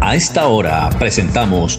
A esta hora presentamos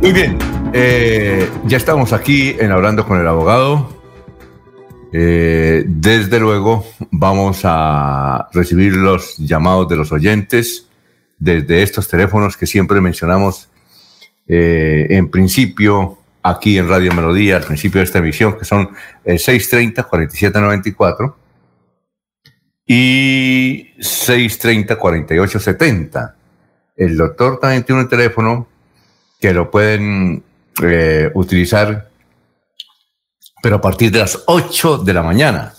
Muy bien, eh, ya estamos aquí en Hablando con el Abogado. Eh, desde luego vamos a recibir los llamados de los oyentes desde estos teléfonos que siempre mencionamos eh, en principio aquí en Radio Melodía, al principio de esta emisión, que son el 630-4794 y 630-4870. El doctor también tiene un teléfono que lo pueden eh, utilizar, pero a partir de las 8 de la mañana.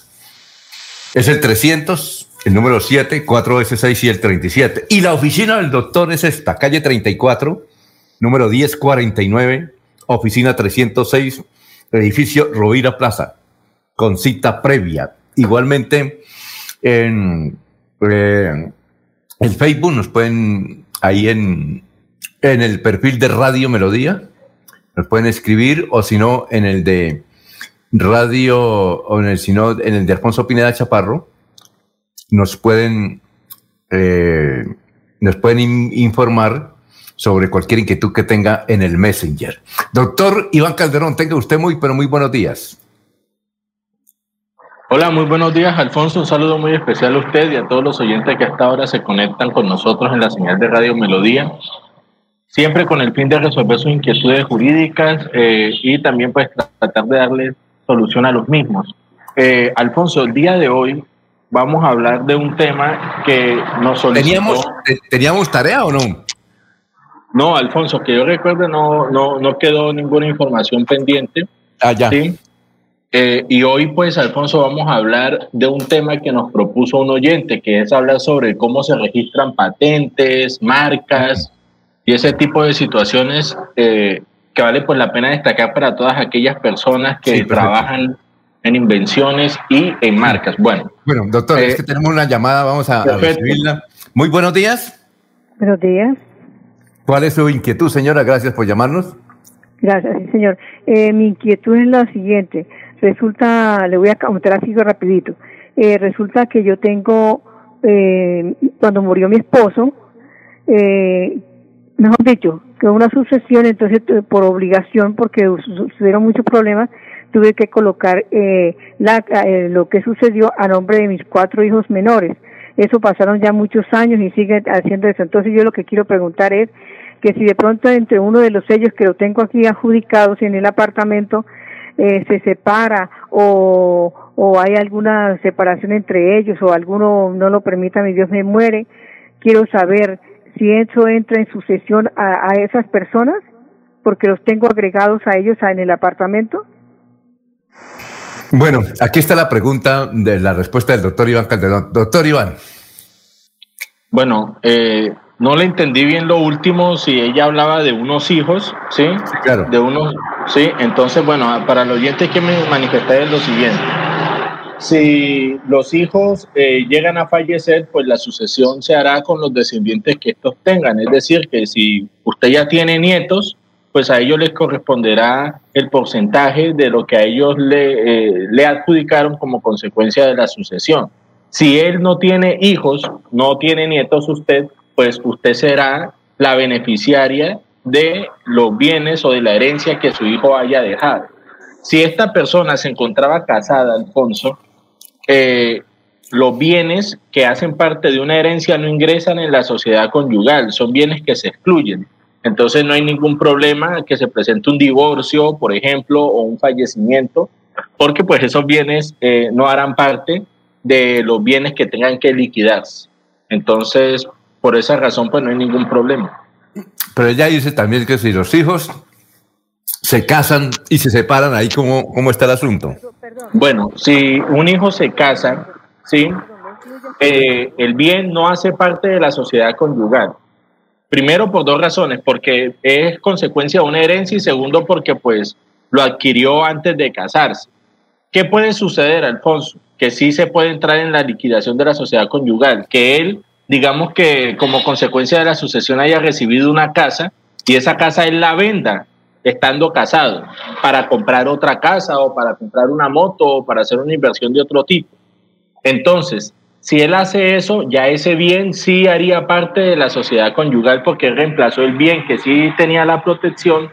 Es el 300, el número 7, 4S6 y el 37. Y la oficina del doctor es esta, calle 34, número 1049, oficina 306, edificio Rovira Plaza, con cita previa. Igualmente, en, eh, en Facebook nos pueden, ahí en en el perfil de Radio Melodía. Nos pueden escribir o si no en el de Radio o en el, si en el de Alfonso Pineda Chaparro. Nos pueden, eh, nos pueden informar sobre cualquier inquietud que tenga en el Messenger. Doctor Iván Calderón, tenga usted muy, pero muy buenos días. Hola, muy buenos días, Alfonso. Un saludo muy especial a usted y a todos los oyentes que hasta ahora se conectan con nosotros en la señal de Radio Melodía siempre con el fin de resolver sus inquietudes jurídicas eh, y también pues tratar de darle solución a los mismos. Eh, Alfonso, el día de hoy vamos a hablar de un tema que nos solicitó... ¿Teníamos, ¿Teníamos tarea o no? No, Alfonso, que yo recuerdo no, no, no quedó ninguna información pendiente. Ah, ya. ¿sí? Eh, y hoy, pues, Alfonso, vamos a hablar de un tema que nos propuso un oyente, que es hablar sobre cómo se registran patentes, marcas, y ese tipo de situaciones eh, que vale pues la pena destacar para todas aquellas personas que trabajan en invenciones y en marcas. Bueno, bueno doctor, es que eh, tenemos una llamada, vamos a, recibirla. Muy buenos días. Buenos días. ¿Cuál es su inquietud, señora? Gracias por llamarnos. Gracias, sí, señor. Eh, mi inquietud es la siguiente. Resulta, le voy a contar así rapidito. resulta que yo tengo, cuando murió mi esposo, eh, mejor dicho, que una sucesión, entonces por obligación, porque sucedieron muchos problemas, tuve que colocar eh, la, eh, lo que sucedió a nombre de mis cuatro hijos menores. Eso pasaron ya muchos años y sigue haciendo eso. Entonces yo lo que quiero preguntar es que si de pronto entre uno de los sellos que lo tengo aquí adjudicados en el apartamento eh, se separa o, o hay alguna separación entre ellos o alguno no lo permita, mi Dios me muere, quiero saber si eso entra en sucesión a, a esas personas, porque los tengo agregados a ellos en el apartamento. Bueno, aquí está la pregunta de la respuesta del doctor Iván Calderón. Doctor Iván. Bueno, eh, no le entendí bien lo último, si ella hablaba de unos hijos, ¿sí? claro. De unos, sí. Entonces, bueno, para los oyentes que me manifesté es lo siguiente si los hijos eh, llegan a fallecer, pues la sucesión se hará con los descendientes que estos tengan. Es decir, que si usted ya tiene nietos, pues a ellos les corresponderá el porcentaje de lo que a ellos le, eh, le adjudicaron como consecuencia de la sucesión. Si él no tiene hijos, no tiene nietos usted, pues usted será la beneficiaria de los bienes o de la herencia que su hijo haya dejado. Si esta persona se encontraba casada, Alfonso, eh, los bienes que hacen parte de una herencia no ingresan en la sociedad conyugal, son bienes que se excluyen. Entonces no hay ningún problema que se presente un divorcio, por ejemplo, o un fallecimiento, porque pues esos bienes eh, no harán parte de los bienes que tengan que liquidarse. Entonces, por esa razón, pues no hay ningún problema. Pero ella dice también que si los hijos se casan y se separan, ahí cómo, cómo está el asunto. Bueno, si un hijo se casa, ¿sí? Eh, el bien no hace parte de la sociedad conyugal. Primero por dos razones, porque es consecuencia de una herencia y segundo porque pues lo adquirió antes de casarse. ¿Qué puede suceder, Alfonso? Que sí se puede entrar en la liquidación de la sociedad conyugal, que él, digamos que como consecuencia de la sucesión haya recibido una casa y esa casa él la venda estando casado para comprar otra casa o para comprar una moto o para hacer una inversión de otro tipo. Entonces, si él hace eso, ya ese bien sí haría parte de la sociedad conyugal porque reemplazó el bien que sí tenía la protección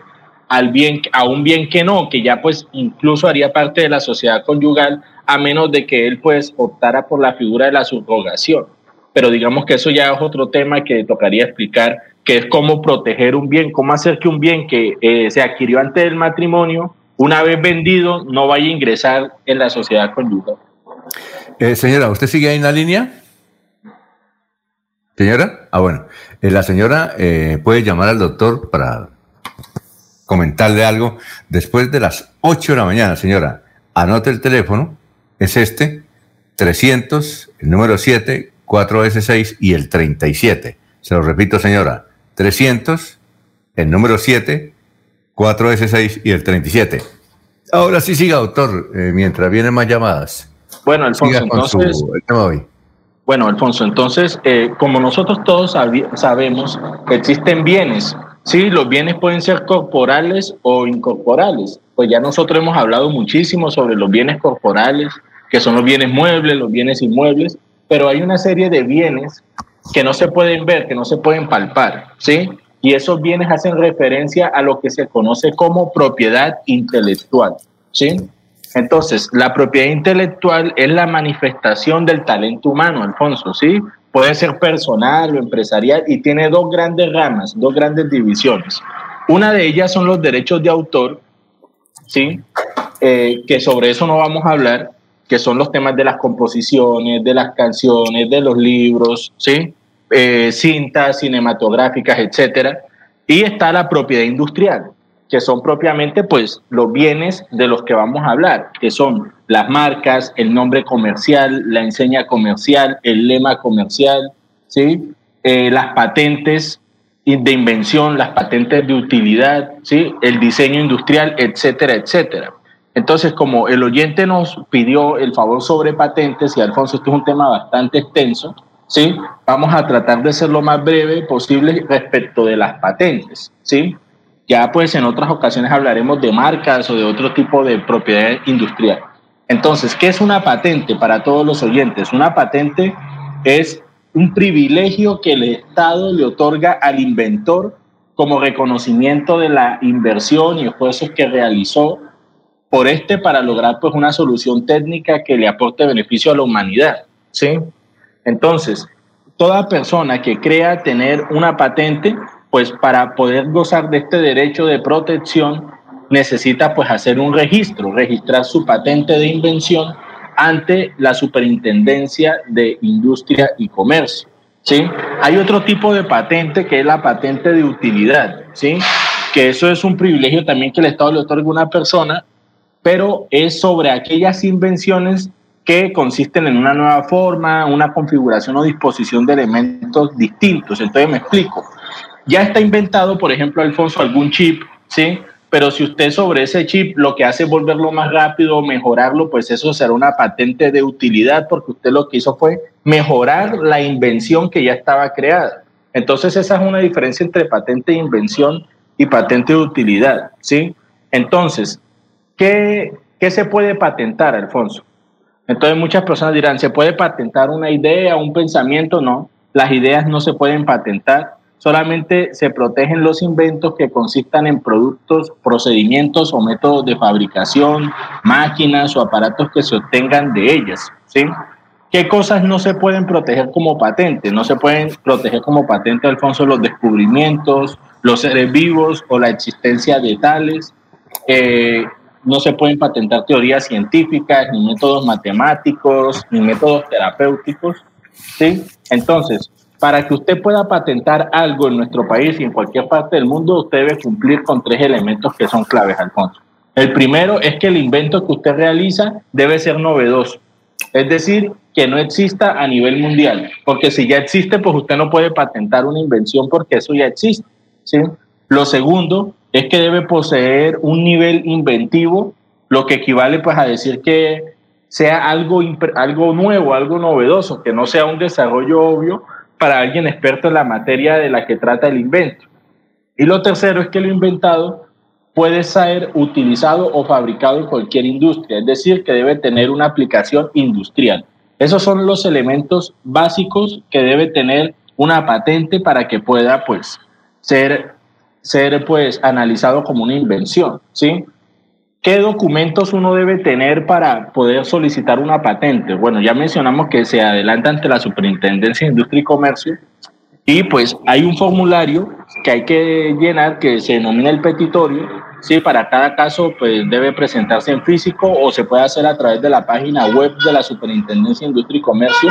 al bien, a un bien que no, que ya pues incluso haría parte de la sociedad conyugal a menos de que él pues optara por la figura de la subrogación. Pero digamos que eso ya es otro tema que tocaría explicar, que es cómo proteger un bien, cómo hacer que un bien que eh, se adquirió antes del matrimonio, una vez vendido, no vaya a ingresar en la sociedad conyugal. Eh, señora, ¿usted sigue ahí en la línea? Señora, ah bueno, eh, la señora eh, puede llamar al doctor para comentarle algo después de las 8 de la mañana, señora. Anote el teléfono, es este, 300, el número 7, 4S6 y el 37. Se lo repito, señora, 300, el número 7, 4S6 y el 37. Ahora sí siga, doctor, mientras vienen más llamadas. Bueno, Alfonso, entonces. Bueno, Alfonso, entonces, eh, como nosotros todos sabemos, existen bienes. Sí, los bienes pueden ser corporales o incorporales. Pues ya nosotros hemos hablado muchísimo sobre los bienes corporales, que son los bienes muebles, los bienes inmuebles, pero hay una serie de bienes que no se pueden ver, que no se pueden palpar, ¿sí? Y esos bienes hacen referencia a lo que se conoce como propiedad intelectual, ¿sí? Entonces, la propiedad intelectual es la manifestación del talento humano, Alfonso, ¿sí? Puede ser personal o empresarial y tiene dos grandes ramas, dos grandes divisiones. Una de ellas son los derechos de autor, ¿sí? Eh, que sobre eso no vamos a hablar, que son los temas de las composiciones, de las canciones, de los libros, ¿sí? Eh, cintas cinematográficas, etcétera. Y está la propiedad industrial, que son propiamente pues los bienes de los que vamos a hablar, que son las marcas, el nombre comercial, la enseña comercial, el lema comercial, ¿sí? Eh, las patentes de invención, las patentes de utilidad, ¿sí? el diseño industrial, etcétera, etcétera. Entonces, como el oyente nos pidió el favor sobre patentes, y Alfonso, esto es un tema bastante extenso, ¿sí? vamos a tratar de ser lo más breve posible respecto de las patentes. ¿sí? Ya pues en otras ocasiones hablaremos de marcas o de otro tipo de propiedad industrial. Entonces, ¿qué es una patente para todos los oyentes? Una patente es un privilegio que el Estado le otorga al inventor como reconocimiento de la inversión y esfuerzos que realizó por este para lograr pues una solución técnica que le aporte beneficio a la humanidad, ¿sí? Entonces, toda persona que crea tener una patente pues para poder gozar de este derecho de protección necesita pues hacer un registro, registrar su patente de invención ante la Superintendencia de Industria y Comercio. ¿sí? Hay otro tipo de patente que es la patente de utilidad, ¿sí? que eso es un privilegio también que el Estado le otorga a una persona, pero es sobre aquellas invenciones que consisten en una nueva forma, una configuración o disposición de elementos distintos. Entonces me explico. Ya está inventado, por ejemplo, Alfonso, algún chip, ¿sí? Pero si usted sobre ese chip lo que hace es volverlo más rápido, mejorarlo, pues eso será una patente de utilidad porque usted lo que hizo fue mejorar la invención que ya estaba creada. Entonces esa es una diferencia entre patente de invención y patente de utilidad, ¿sí? Entonces, ¿qué, qué se puede patentar, Alfonso? Entonces muchas personas dirán, ¿se puede patentar una idea, un pensamiento? No, las ideas no se pueden patentar solamente se protegen los inventos que consistan en productos, procedimientos o métodos de fabricación, máquinas o aparatos que se obtengan de ellas. ¿sí? ¿Qué cosas no se pueden proteger como patente? No se pueden proteger como patente, Alfonso, los descubrimientos, los seres vivos o la existencia de tales. Eh, no se pueden patentar teorías científicas, ni métodos matemáticos, ni métodos terapéuticos ¿sí? Entonces, para que usted pueda patentar algo en nuestro país y en cualquier parte del mundo, usted debe cumplir con tres elementos que son claves, Alfonso. El primero es que el invento que usted realiza debe ser novedoso, es decir, que no exista a nivel mundial, porque si ya existe, pues usted no puede patentar una invención porque eso ya existe. ¿sí? Lo segundo es que debe poseer un nivel inventivo, lo que equivale pues a decir que sea algo, algo nuevo, algo novedoso, que no sea un desarrollo obvio para alguien experto en la materia de la que trata el invento. Y lo tercero es que lo inventado puede ser utilizado o fabricado en cualquier industria, es decir, que debe tener una aplicación industrial. Esos son los elementos básicos que debe tener una patente para que pueda pues ser, ser pues analizado como una invención, ¿sí? ¿Qué documentos uno debe tener para poder solicitar una patente? Bueno, ya mencionamos que se adelanta ante la Superintendencia de Industria y Comercio y pues hay un formulario que hay que llenar que se denomina el petitorio. Sí, para cada caso pues debe presentarse en físico o se puede hacer a través de la página web de la Superintendencia de Industria y Comercio,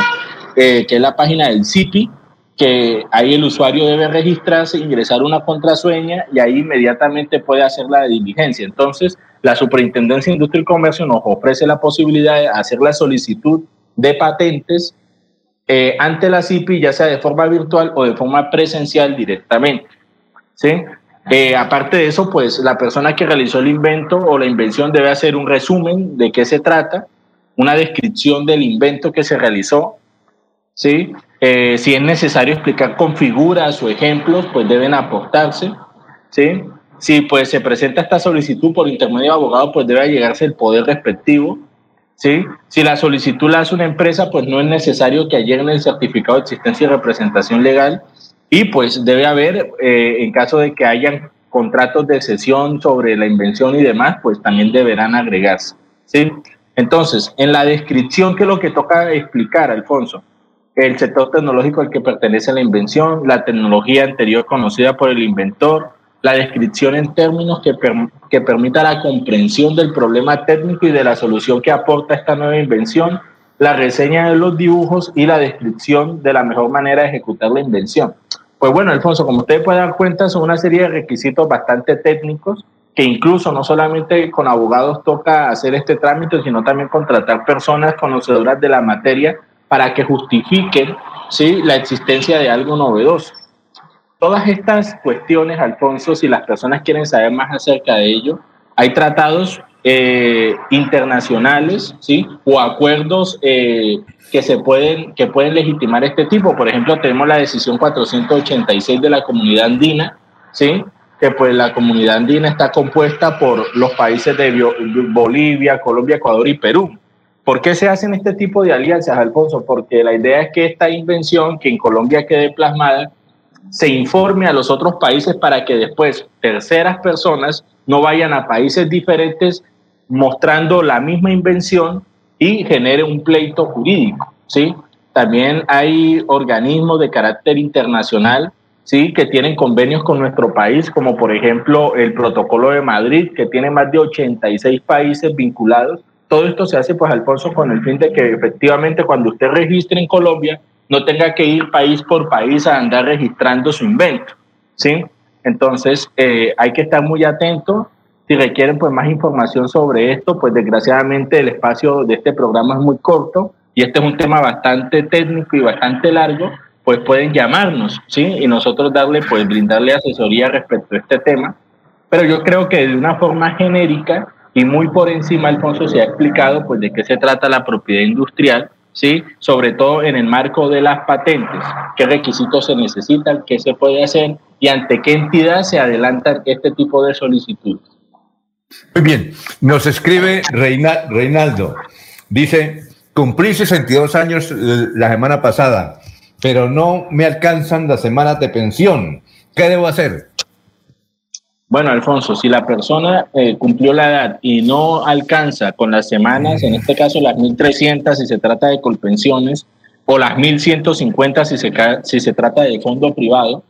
eh, que es la página del CIPI, que ahí el usuario debe registrarse, ingresar una contraseña y ahí inmediatamente puede hacer la diligencia. Entonces, la Superintendencia de Industria y Comercio nos ofrece la posibilidad de hacer la solicitud de patentes eh, ante la CIPI, ya sea de forma virtual o de forma presencial directamente. ¿sí? Eh, aparte de eso, pues la persona que realizó el invento o la invención debe hacer un resumen de qué se trata, una descripción del invento que se realizó, ¿sí? Eh, si es necesario explicar con figuras o ejemplos, pues deben aportarse, ¿sí? Si pues se presenta esta solicitud por intermedio de abogado, pues debe llegarse el poder respectivo, ¿sí? Si la solicitud la hace una empresa, pues no es necesario que alleguen el certificado de existencia y representación legal y pues debe haber, eh, en caso de que hayan contratos de cesión sobre la invención y demás, pues también deberán agregarse, ¿sí? Entonces, en la descripción, ¿qué es lo que toca explicar, Alfonso? El sector tecnológico al que pertenece la invención, la tecnología anterior conocida por el inventor, la descripción en términos que, que permita la comprensión del problema técnico y de la solución que aporta esta nueva invención, la reseña de los dibujos y la descripción de la mejor manera de ejecutar la invención. Pues bueno, Alfonso, como ustedes pueden dar cuenta, son una serie de requisitos bastante técnicos que incluso no solamente con abogados toca hacer este trámite, sino también contratar personas conocedoras de la materia para que justifiquen ¿sí? la existencia de algo novedoso. Todas estas cuestiones, Alfonso, si las personas quieren saber más acerca de ello, hay tratados eh, internacionales, ¿sí? O acuerdos eh, que se pueden, que pueden legitimar este tipo. Por ejemplo, tenemos la decisión 486 de la comunidad andina, ¿sí? Que pues la comunidad andina está compuesta por los países de Bolivia, Colombia, Ecuador y Perú. ¿Por qué se hacen este tipo de alianzas, Alfonso? Porque la idea es que esta invención que en Colombia quede plasmada se informe a los otros países para que después terceras personas no vayan a países diferentes mostrando la misma invención y genere un pleito jurídico, ¿sí? También hay organismos de carácter internacional, ¿sí? Que tienen convenios con nuestro país, como por ejemplo el Protocolo de Madrid, que tiene más de 86 países vinculados. Todo esto se hace, pues, Alfonso, con el fin de que efectivamente cuando usted registre en Colombia, no tenga que ir país por país a andar registrando su invento, ¿sí? Entonces, eh, hay que estar muy atento. Si requieren pues más información sobre esto, pues desgraciadamente el espacio de este programa es muy corto y este es un tema bastante técnico y bastante largo, pues pueden llamarnos, ¿sí? Y nosotros darle, pues brindarle asesoría respecto a este tema. Pero yo creo que de una forma genérica y muy por encima, Alfonso se ha explicado, pues de qué se trata la propiedad industrial ¿sí? Sobre todo en el marco de las patentes, qué requisitos se necesitan, qué se puede hacer y ante qué entidad se adelantan este tipo de solicitudes. Muy bien, nos escribe Reinaldo, dice, cumplí 62 años la semana pasada, pero no me alcanzan las semanas de pensión. ¿Qué debo hacer? Bueno, Alfonso, si la persona eh, cumplió la edad y no alcanza con las semanas, en este caso las 1.300 si se trata de colpensiones, o las 1.150 si se, si se trata de fondo privado,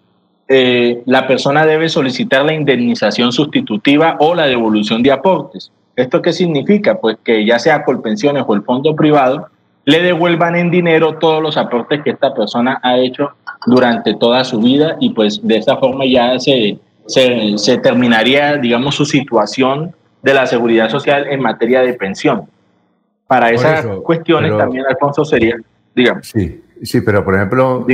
eh, la persona debe solicitar la indemnización sustitutiva o la devolución de aportes. ¿Esto qué significa? Pues que ya sea colpensiones o el fondo privado, le devuelvan en dinero todos los aportes que esta persona ha hecho durante toda su vida y pues de esa forma ya se, se, terminaría, digamos, su situación de la seguridad social en materia de pensión. Para esas cuestiones también, Alfonso, sería, digamos. Sí, sí, pero por ejemplo,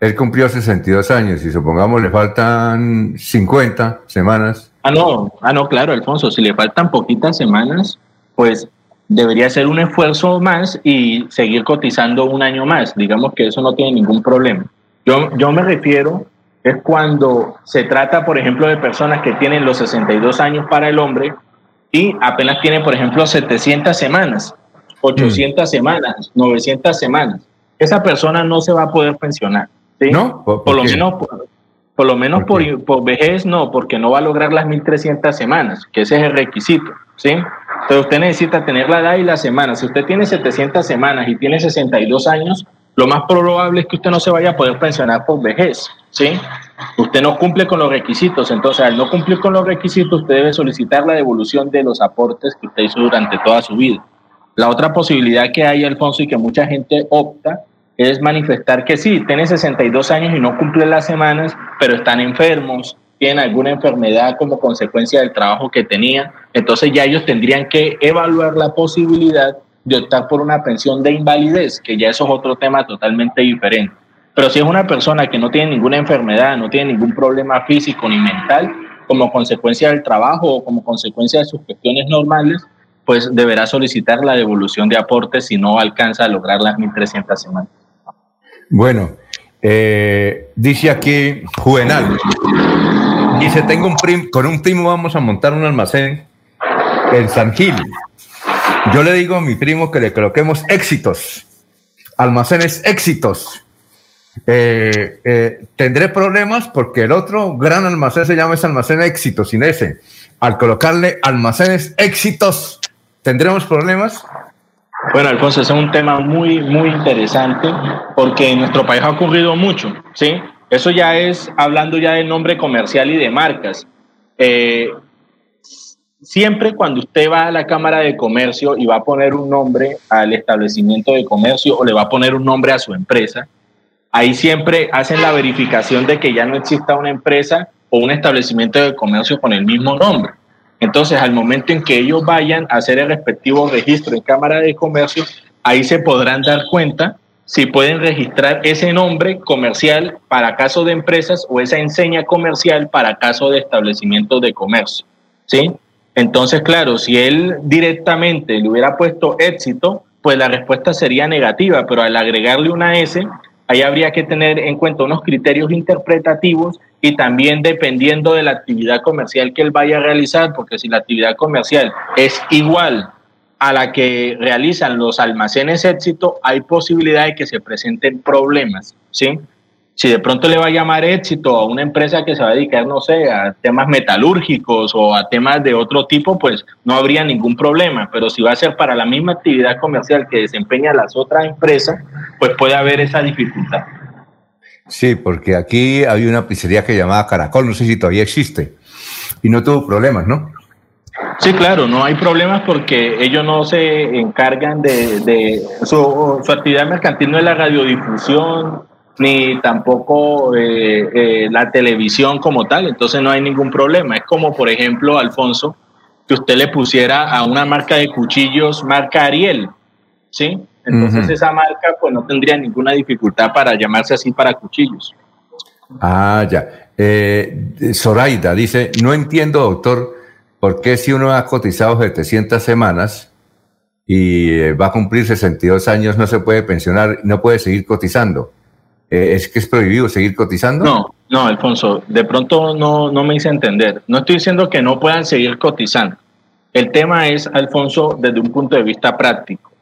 él cumplió 62 años y supongamos le faltan 50 semanas. Ah, no, ah, no, claro, Alfonso, si le faltan poquitas semanas, pues debería ser un esfuerzo más y seguir cotizando un año más. Digamos que eso no tiene ningún problema. Yo, yo me refiero es cuando se trata, por ejemplo, de personas que tienen los 62 años para el hombre y apenas tienen, por ejemplo, 700 semanas, 800 mm. semanas, 900 semanas. Esa persona no se va a poder pensionar. ¿sí? ¿No? ¿Por, lo menos, por, lo menos por, por, vejez no, porque no va a lograr las 1300 semanas, que ese es el requisito. ¿sí? Pero usted necesita tener la edad y la semana. Si usted tiene 700 semanas y tiene 62 años, lo más probable es que usted no se vaya a poder pensionar por vejez, ¿sí? Usted no cumple con los requisitos, entonces al no cumplir con los requisitos, usted debe solicitar la devolución de los aportes que usted hizo durante toda su vida. La otra posibilidad que hay, Alfonso, y que mucha gente opta, es manifestar que sí, tiene 62 años y no cumple las semanas, pero están enfermos, tienen alguna enfermedad como consecuencia del trabajo que tenían, entonces ya ellos tendrían que evaluar la posibilidad de optar por una pensión de invalidez, que ya eso es otro tema totalmente diferente. Pero si es una persona que no tiene ninguna enfermedad, no tiene ningún problema físico ni mental, como consecuencia del trabajo o como consecuencia de sus cuestiones normales, pues deberá solicitar la devolución de aportes si no alcanza a lograr las 1.300 semanas. Bueno, eh, dice aquí Juvenal, dice, tengo un primo, con un primo vamos a montar un almacén en San Gil. Yo le digo a mi primo que le coloquemos éxitos, almacenes éxitos. Eh, eh, tendré problemas porque el otro gran almacén se llama ese almacén éxitos, sin ese. Al colocarle almacenes éxitos, ¿tendremos problemas? Bueno, Alfonso, es un tema muy, muy interesante porque en nuestro país ha ocurrido mucho, ¿sí? Eso ya es hablando ya del nombre comercial y de marcas. Eh, siempre cuando usted va a la Cámara de Comercio y va a poner un nombre al establecimiento de comercio o le va a poner un nombre a su empresa, ahí siempre hacen la verificación de que ya no exista una empresa o un establecimiento de comercio con el mismo nombre. Entonces, al momento en que ellos vayan a hacer el respectivo registro en Cámara de Comercio, ahí se podrán dar cuenta si pueden registrar ese nombre comercial para caso de empresas o esa enseña comercial para caso de establecimientos de comercio. ¿Sí? Entonces, claro, si él directamente le hubiera puesto éxito, pues la respuesta sería negativa, pero al agregarle una S, ahí habría que tener en cuenta unos criterios interpretativos y también dependiendo de la actividad comercial que él vaya a realizar, porque si la actividad comercial es igual a la que realizan los almacenes éxito, hay posibilidad de que se presenten problemas, ¿sí? Si de pronto le va a llamar éxito a una empresa que se va a dedicar, no sé, a temas metalúrgicos o a temas de otro tipo, pues no habría ningún problema. Pero si va a ser para la misma actividad comercial que desempeña las otras empresas, pues puede haber esa dificultad. Sí, porque aquí había una pizzería que llamaba Caracol, no sé si todavía existe, y no tuvo problemas, ¿no? Sí, claro, no hay problemas porque ellos no se encargan de, su, su actividad mercantil no es la radiodifusión, ni tampoco eh, eh, la televisión como tal, entonces no hay ningún problema. Es como, por ejemplo, Alfonso, que usted le pusiera a una marca de cuchillos, marca Ariel, ¿sí? Entonces esa marca pues no tendría ninguna dificultad para llamarse así para cuchillos. Ah, ya. Eh, Zoraida dice, no entiendo, doctor, por qué si uno ha cotizado 700 semanas y va a cumplir 62 años no se puede pensionar, no puede seguir cotizando. Eh, ¿Es que es prohibido seguir cotizando? No, no, Alfonso, de pronto no, no me hice entender. No estoy diciendo que no puedan seguir cotizando. El tema es, Alfonso, desde un punto de vista práctico.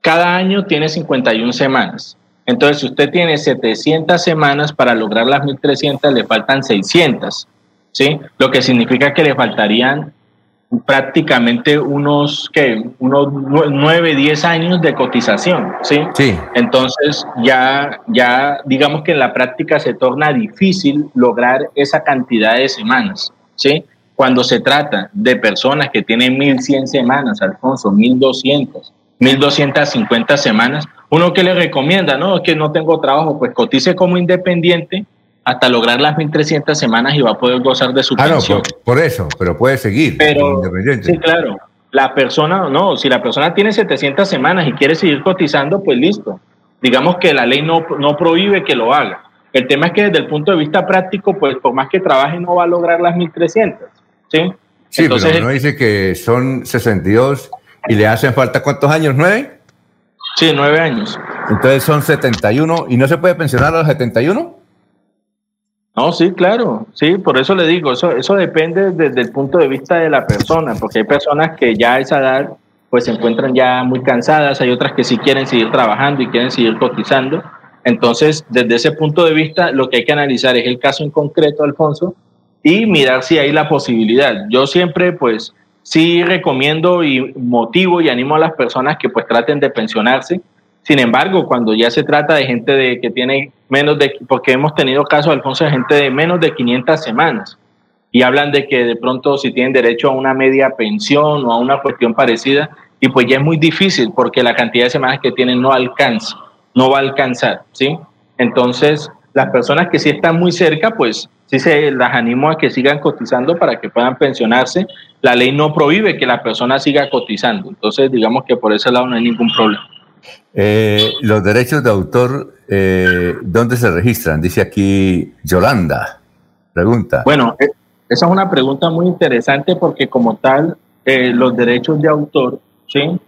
Cada año tiene 51 semanas. Entonces, si usted tiene 700 semanas para lograr las 1300, le faltan 600, ¿sí? Lo que significa que le faltarían prácticamente unos, que unos nueve, diez años de cotización, ¿sí? Sí. Entonces ya, ya digamos que en la práctica se torna difícil lograr esa cantidad de semanas, ¿sí? Cuando se trata de personas que tienen 1100 semanas, Alfonso, 1200, 1.250 semanas. Uno que le recomienda, ¿no? Es que no tengo trabajo, pues cotice como independiente hasta lograr las 1.300 semanas y va a poder gozar de su ah, pensión. No, por, eso, pero puede seguir. Pero, sí, claro. La persona, no, si la persona tiene 700 semanas y quiere seguir cotizando, pues listo. Digamos que la ley no, no prohíbe que lo haga. El tema es que desde el punto de vista práctico, pues por más que trabaje no va a lograr las 1.300. ¿sí? Sí, Entonces, pero uno dice que son 62 y le hacen falta cuántos años, ¿nueve? Sí, nueve años. Entonces son 71 y no se puede pensionar a los 71? No, sí, claro, sí, por eso le digo, eso, eso depende desde el punto de vista de la persona, porque hay personas que ya a esa edad pues se encuentran ya muy cansadas, hay otras que sí quieren seguir trabajando y quieren seguir cotizando. Entonces, desde ese punto de vista, lo que hay que analizar es el caso en concreto, Alfonso, y mirar si hay la posibilidad. Yo siempre, pues, sí recomiendo y motivo y animo a las personas que pues traten de pensionarse. Sin embargo, cuando ya se trata de gente de que tiene menos de, porque hemos tenido casos, Alfonso, de gente de menos de 500 semanas y hablan de que de pronto si tienen derecho a una media pensión o a una cuestión parecida, y pues ya es muy difícil porque la cantidad de semanas que tienen no alcanza, no va a alcanzar, ¿sí? Entonces, las personas que sí están muy cerca, pues sí se las animo a que sigan cotizando para que puedan pensionarse. La ley no prohíbe que la persona siga cotizando, entonces digamos que por ese lado no hay ningún problema. Eh, los derechos de autor, eh, ¿dónde se registran? Dice aquí Yolanda. Pregunta. Bueno, eh, esa es una pregunta muy interesante porque como tal, los derechos de autor, ¿sí?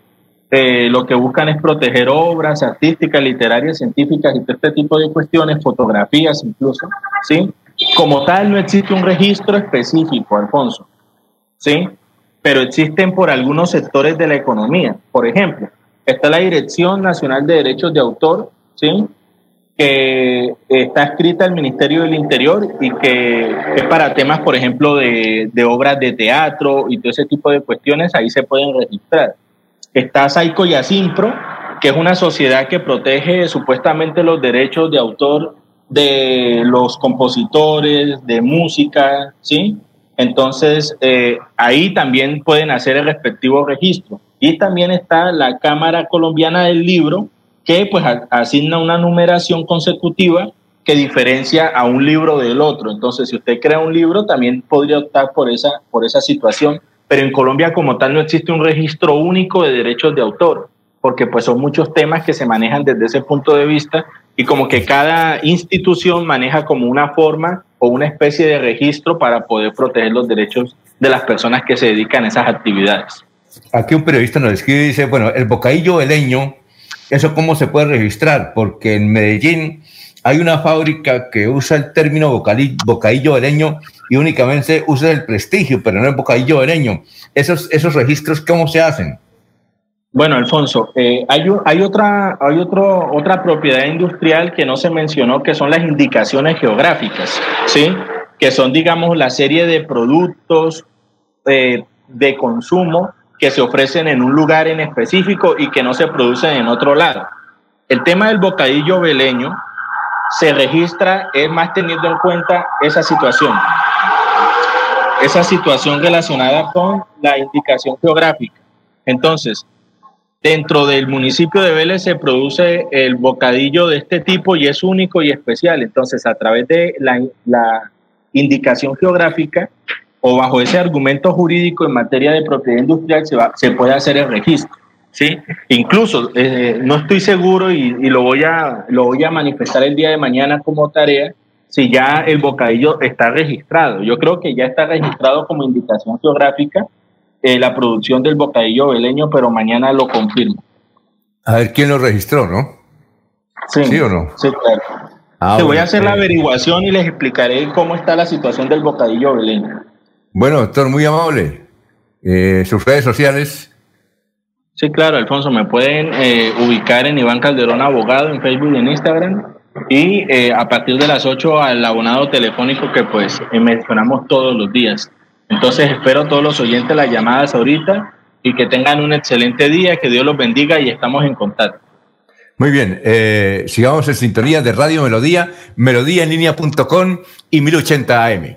lo que buscan es proteger obras artísticas, literarias, científicas y todo este tipo de cuestiones, fotografías incluso, ¿sí? Como tal, no existe un registro específico, Alfonso, ¿sí? Pero existen por algunos sectores de la economía. Por ejemplo, está la Dirección Nacional de Derechos de Autor, ¿sí? que está escrita el Ministerio del Interior y que es para temas, por ejemplo, de, obras de teatro y todo ese tipo de cuestiones, ahí se pueden registrar. Está Saico y Asimpro, que es una sociedad que protege supuestamente los derechos de autor de los compositores, de música, ¿sí? Entonces, eh, ahí también pueden hacer el respectivo registro. Y también está la Cámara Colombiana del Libro, que pues asigna una numeración consecutiva que diferencia a un libro del otro. Entonces, si usted crea un libro, también podría optar por esa, por esa situación. Pero en Colombia como tal no existe un registro único de derechos de autor, porque pues son muchos temas que se manejan desde ese punto de vista y como que cada institución maneja como una forma o una especie de registro para poder proteger los derechos de las personas que se dedican a esas actividades. Aquí un periodista nos escribe y dice, bueno, el bocadillo leño, ¿eso cómo se puede registrar? Porque en Medellín hay una fábrica que usa el término bocadillo leño y únicamente usa el prestigio, pero no el bocadillo leño. Esos, esos registros, ¿cómo se hacen? Bueno, Alfonso, eh, hay, hay, otra, hay otro, otra propiedad industrial que no se mencionó, que son las indicaciones geográficas, ¿sí? Que son, digamos, la serie de productos eh, de consumo que se ofrecen en un lugar en específico y que no se producen en otro lado. El tema del bocadillo veleño se registra es más teniendo en cuenta esa situación, esa situación relacionada con la indicación geográfica. Entonces, Dentro del municipio de Vélez se produce el bocadillo de este tipo y es único y especial. Entonces, a través de la, indicación geográfica o bajo ese argumento jurídico en materia de propiedad industrial se, va, se puede hacer el registro. ¿sí? Incluso, eh, no estoy seguro y, lo, voy a, lo voy a manifestar el día de mañana como tarea, si ya el bocadillo está registrado. Yo creo que ya está registrado como indicación geográfica eh, la producción del bocadillo veleño, pero mañana lo confirmo. A ver quién lo registró, ¿no? Sí, o no? Sí, claro. Ah, Te voy a hacer la eh. averiguación y les explicaré cómo está la situación del bocadillo veleño. Bueno, doctor, muy amable. Eh, sus redes sociales. Sí, claro, Alfonso, me pueden ubicar en Iván Calderón Abogado en Facebook y en Instagram. Y a partir de las 8 al abonado telefónico que pues mencionamos todos los días. Entonces espero a todos los oyentes las llamadas ahorita y que tengan un excelente día, que Dios los bendiga y estamos en contacto. Muy bien, eh, sigamos en sintonía de Radio Melodía, melodíaenlínea.com y 1080 AM.